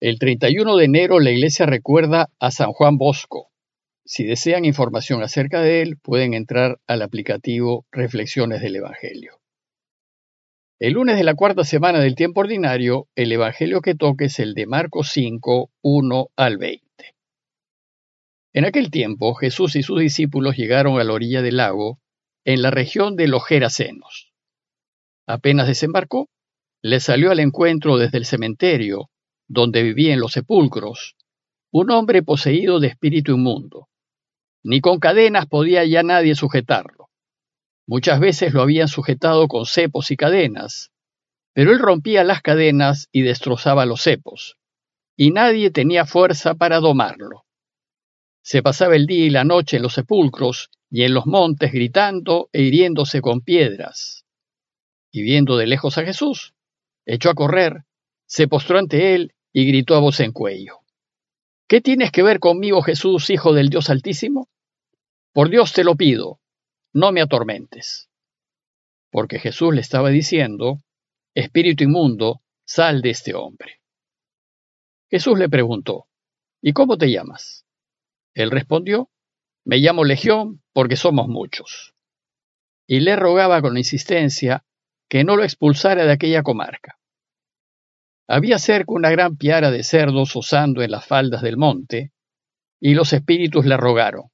El 31 de enero la iglesia recuerda a San Juan Bosco. Si desean información acerca de él, pueden entrar al aplicativo Reflexiones del Evangelio. El lunes de la cuarta semana del tiempo ordinario, el Evangelio que toque es el de Marcos 5, 1 al 20. En aquel tiempo Jesús y sus discípulos llegaron a la orilla del lago, en la región de los Gerasenos. Apenas desembarcó, le salió al encuentro desde el cementerio donde vivía en los sepulcros, un hombre poseído de espíritu inmundo. Ni con cadenas podía ya nadie sujetarlo. Muchas veces lo habían sujetado con cepos y cadenas, pero él rompía las cadenas y destrozaba los cepos, y nadie tenía fuerza para domarlo. Se pasaba el día y la noche en los sepulcros y en los montes gritando e hiriéndose con piedras. Y viendo de lejos a Jesús, echó a correr, se postró ante él y gritó a voz en cuello. ¿Qué tienes que ver conmigo, Jesús, Hijo del Dios Altísimo? Por Dios te lo pido, no me atormentes. Porque Jesús le estaba diciendo, Espíritu inmundo, sal de este hombre. Jesús le preguntó, ¿Y cómo te llamas? Él respondió, Me llamo Legión porque somos muchos. Y le rogaba con insistencia que no lo expulsara de aquella comarca. Había cerca una gran piara de cerdos osando en las faldas del monte, y los espíritus le rogaron,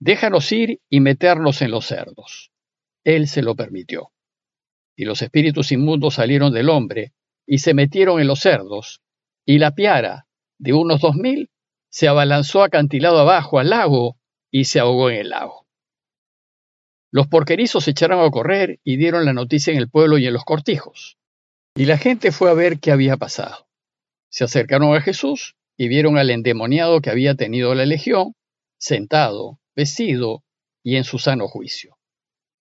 déjanos ir y meternos en los cerdos. Él se lo permitió. Y los espíritus inmundos salieron del hombre y se metieron en los cerdos, y la piara, de unos dos mil, se abalanzó acantilado abajo al lago y se ahogó en el lago. Los porquerizos se echaron a correr y dieron la noticia en el pueblo y en los cortijos. Y la gente fue a ver qué había pasado. Se acercaron a Jesús y vieron al endemoniado que había tenido la legión, sentado, vestido y en su sano juicio.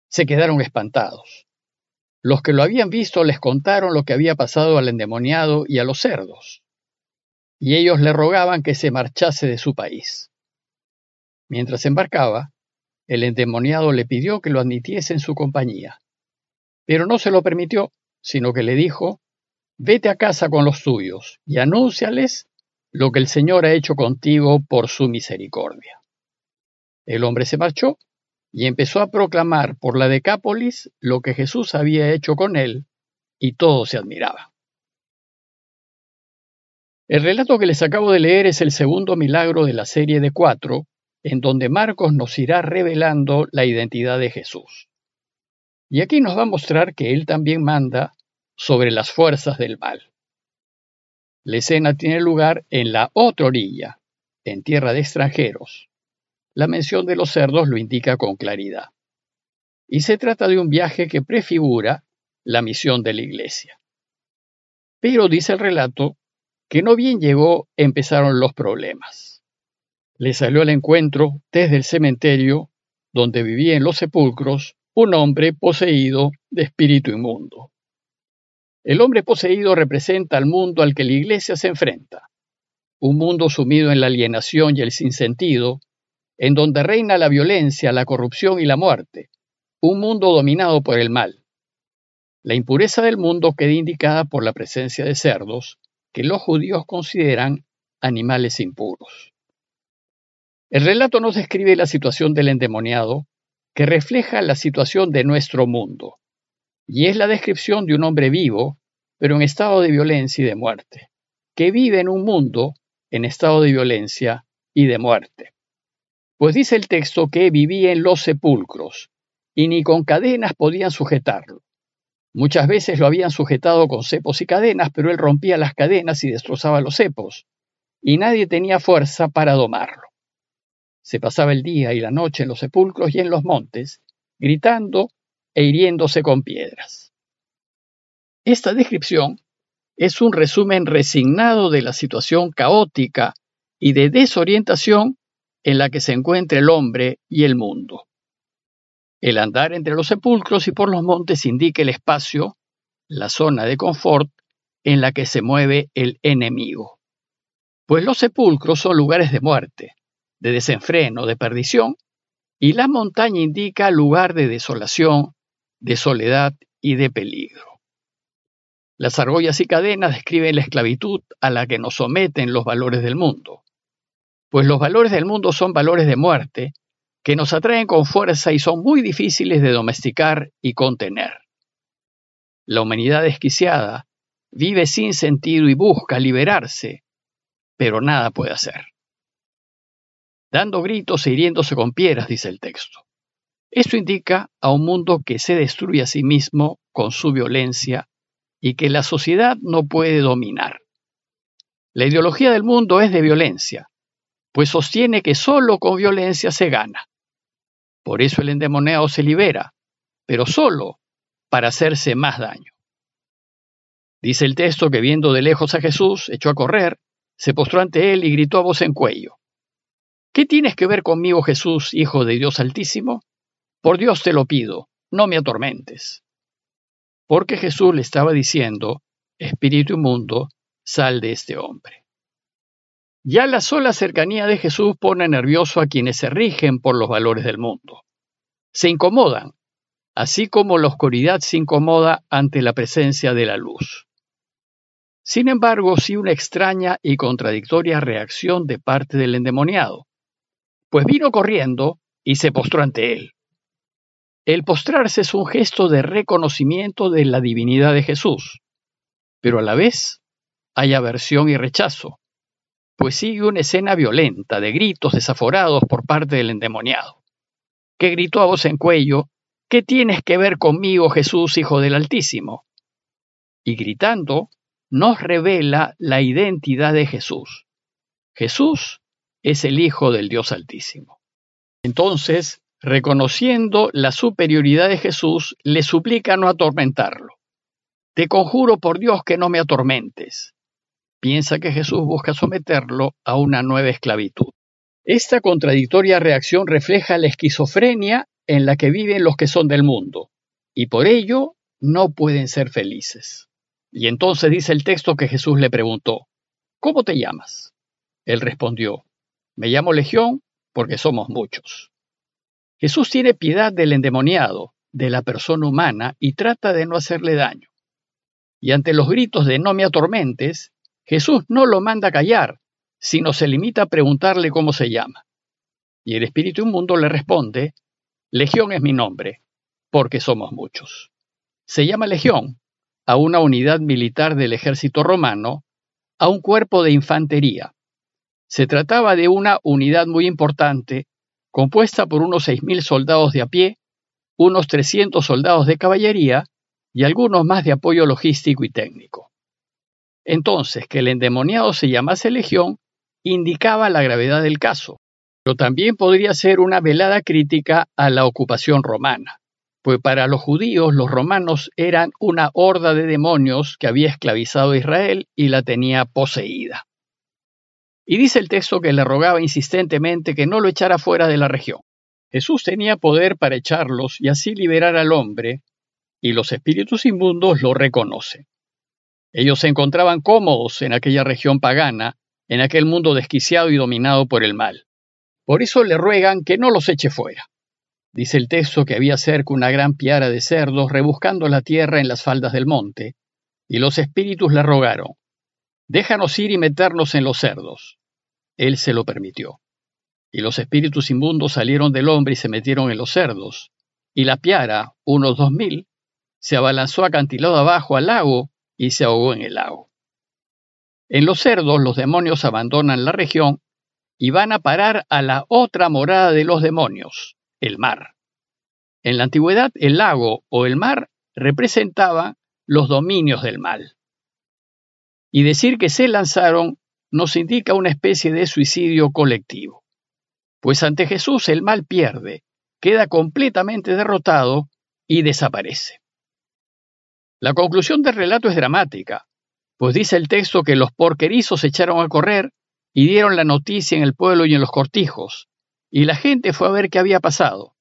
Se quedaron espantados. Los que lo habían visto les contaron lo que había pasado al endemoniado y a los cerdos, y ellos le rogaban que se marchase de su país. Mientras embarcaba, el endemoniado le pidió que lo admitiese en su compañía, pero no se lo permitió sino que le dijo, vete a casa con los tuyos y anúnciales lo que el Señor ha hecho contigo por su misericordia. El hombre se marchó y empezó a proclamar por la Decápolis lo que Jesús había hecho con él, y todos se admiraban. El relato que les acabo de leer es el segundo milagro de la serie de cuatro, en donde Marcos nos irá revelando la identidad de Jesús. Y aquí nos va a mostrar que Él también manda sobre las fuerzas del mal. La escena tiene lugar en la otra orilla, en tierra de extranjeros. La mención de los cerdos lo indica con claridad. Y se trata de un viaje que prefigura la misión de la iglesia. Pero dice el relato que no bien llegó empezaron los problemas. Le salió al encuentro desde el cementerio, donde vivía en los sepulcros, un hombre poseído de espíritu inmundo. El hombre poseído representa al mundo al que la Iglesia se enfrenta, un mundo sumido en la alienación y el sinsentido, en donde reina la violencia, la corrupción y la muerte, un mundo dominado por el mal. La impureza del mundo queda indicada por la presencia de cerdos, que los judíos consideran animales impuros. El relato nos describe la situación del endemoniado, que refleja la situación de nuestro mundo, y es la descripción de un hombre vivo, pero en estado de violencia y de muerte, que vive en un mundo en estado de violencia y de muerte. Pues dice el texto que vivía en los sepulcros, y ni con cadenas podían sujetarlo. Muchas veces lo habían sujetado con cepos y cadenas, pero él rompía las cadenas y destrozaba los cepos, y nadie tenía fuerza para domarlo. Se pasaba el día y la noche en los sepulcros y en los montes, gritando e hiriéndose con piedras. Esta descripción es un resumen resignado de la situación caótica y de desorientación en la que se encuentra el hombre y el mundo. El andar entre los sepulcros y por los montes indica el espacio, la zona de confort en la que se mueve el enemigo. Pues los sepulcros son lugares de muerte, de desenfreno, de perdición, y la montaña indica lugar de desolación, de soledad y de peligro. Las argollas y cadenas describen la esclavitud a la que nos someten los valores del mundo, pues los valores del mundo son valores de muerte que nos atraen con fuerza y son muy difíciles de domesticar y contener. La humanidad desquiciada vive sin sentido y busca liberarse, pero nada puede hacer. Dando gritos e hiriéndose con piedras, dice el texto. Esto indica a un mundo que se destruye a sí mismo con su violencia y que la sociedad no puede dominar. La ideología del mundo es de violencia, pues sostiene que solo con violencia se gana. Por eso el endemoniado se libera, pero solo para hacerse más daño. Dice el texto que viendo de lejos a Jesús, echó a correr, se postró ante él y gritó a voz en cuello. ¿Qué tienes que ver conmigo, Jesús, Hijo de Dios Altísimo? Por Dios te lo pido, no me atormentes porque Jesús le estaba diciendo, Espíritu inmundo, sal de este hombre. Ya la sola cercanía de Jesús pone nervioso a quienes se rigen por los valores del mundo. Se incomodan, así como la oscuridad se incomoda ante la presencia de la luz. Sin embargo, sí una extraña y contradictoria reacción de parte del endemoniado, pues vino corriendo y se postró ante él. El postrarse es un gesto de reconocimiento de la divinidad de Jesús, pero a la vez hay aversión y rechazo, pues sigue una escena violenta de gritos desaforados por parte del endemoniado, que gritó a voz en cuello, ¿qué tienes que ver conmigo, Jesús, Hijo del Altísimo? Y gritando, nos revela la identidad de Jesús. Jesús es el Hijo del Dios Altísimo. Entonces, reconociendo la superioridad de Jesús, le suplica no atormentarlo. Te conjuro por Dios que no me atormentes. Piensa que Jesús busca someterlo a una nueva esclavitud. Esta contradictoria reacción refleja la esquizofrenia en la que viven los que son del mundo, y por ello no pueden ser felices. Y entonces dice el texto que Jesús le preguntó, ¿Cómo te llamas? Él respondió, Me llamo Legión porque somos muchos. Jesús tiene piedad del endemoniado, de la persona humana, y trata de no hacerle daño. Y ante los gritos de no me atormentes, Jesús no lo manda callar, sino se limita a preguntarle cómo se llama. Y el espíritu inmundo le responde, Legión es mi nombre, porque somos muchos. Se llama Legión a una unidad militar del ejército romano, a un cuerpo de infantería. Se trataba de una unidad muy importante compuesta por unos 6.000 soldados de a pie, unos 300 soldados de caballería y algunos más de apoyo logístico y técnico. Entonces, que el endemoniado se llamase legión indicaba la gravedad del caso, pero también podría ser una velada crítica a la ocupación romana, pues para los judíos los romanos eran una horda de demonios que había esclavizado a Israel y la tenía poseída. Y dice el texto que le rogaba insistentemente que no lo echara fuera de la región. Jesús tenía poder para echarlos y así liberar al hombre, y los espíritus inmundos lo reconocen. Ellos se encontraban cómodos en aquella región pagana, en aquel mundo desquiciado y dominado por el mal. Por eso le ruegan que no los eche fuera. Dice el texto que había cerca una gran piara de cerdos rebuscando la tierra en las faldas del monte, y los espíritus le rogaron, Déjanos ir y meternos en los cerdos. Él se lo permitió. Y los espíritus inmundos salieron del hombre y se metieron en los cerdos. Y la piara, unos dos mil, se abalanzó acantilado abajo al lago y se ahogó en el lago. En los cerdos los demonios abandonan la región y van a parar a la otra morada de los demonios, el mar. En la antigüedad el lago o el mar representaba los dominios del mal. Y decir que se lanzaron nos indica una especie de suicidio colectivo. Pues ante Jesús el mal pierde, queda completamente derrotado y desaparece. La conclusión del relato es dramática, pues dice el texto que los porquerizos se echaron a correr y dieron la noticia en el pueblo y en los cortijos, y la gente fue a ver qué había pasado.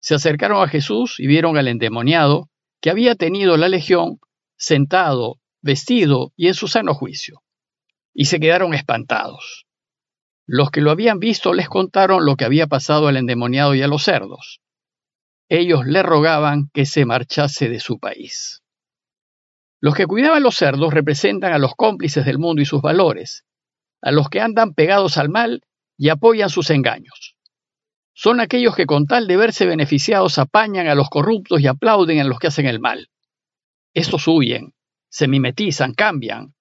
Se acercaron a Jesús y vieron al endemoniado que había tenido la legión sentado vestido y en su sano juicio, y se quedaron espantados. Los que lo habían visto les contaron lo que había pasado al endemoniado y a los cerdos. Ellos le rogaban que se marchase de su país. Los que cuidaban los cerdos representan a los cómplices del mundo y sus valores, a los que andan pegados al mal y apoyan sus engaños. Son aquellos que con tal de verse beneficiados apañan a los corruptos y aplauden a los que hacen el mal. Estos huyen, se mimetizan, cambian,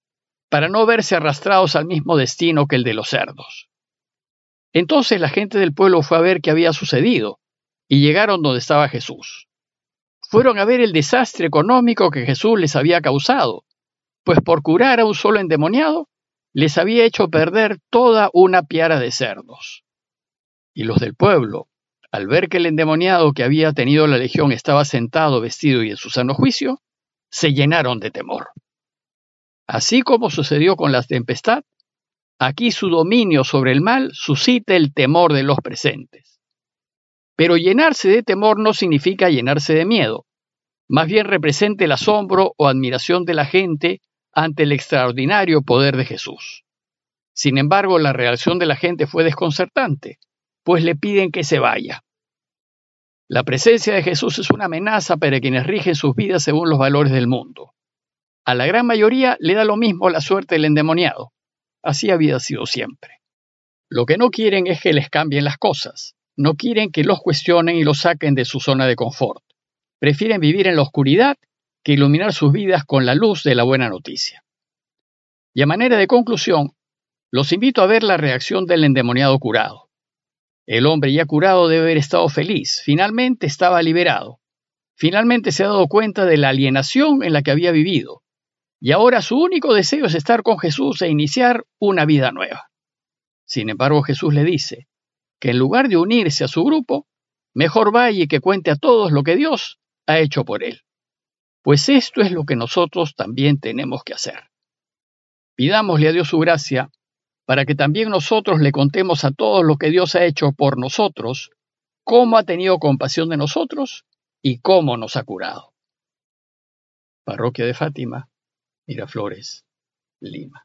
para no verse arrastrados al mismo destino que el de los cerdos. Entonces la gente del pueblo fue a ver qué había sucedido, y llegaron donde estaba Jesús. Fueron a ver el desastre económico que Jesús les había causado, pues por curar a un solo endemoniado, les había hecho perder toda una piara de cerdos. Y los del pueblo, al ver que el endemoniado que había tenido la legión estaba sentado, vestido y en su sano juicio, se llenaron de temor. Así como sucedió con la tempestad, aquí su dominio sobre el mal suscita el temor de los presentes. Pero llenarse de temor no significa llenarse de miedo, más bien representa el asombro o admiración de la gente ante el extraordinario poder de Jesús. Sin embargo, la reacción de la gente fue desconcertante, pues le piden que se vaya. La presencia de Jesús es una amenaza para quienes rigen sus vidas según los valores del mundo. A la gran mayoría le da lo mismo la suerte del endemoniado. Así había sido siempre. Lo que no quieren es que les cambien las cosas. No quieren que los cuestionen y los saquen de su zona de confort. Prefieren vivir en la oscuridad que iluminar sus vidas con la luz de la buena noticia. Y a manera de conclusión, los invito a ver la reacción del endemoniado curado. El hombre ya curado debe haber estado feliz, finalmente estaba liberado. Finalmente se ha dado cuenta de la alienación en la que había vivido y ahora su único deseo es estar con Jesús e iniciar una vida nueva. Sin embargo, Jesús le dice que en lugar de unirse a su grupo, mejor vaya y que cuente a todos lo que Dios ha hecho por él. Pues esto es lo que nosotros también tenemos que hacer. Pidámosle a Dios su gracia para que también nosotros le contemos a todos lo que Dios ha hecho por nosotros, cómo ha tenido compasión de nosotros y cómo nos ha curado. Parroquia de Fátima, Miraflores, Lima.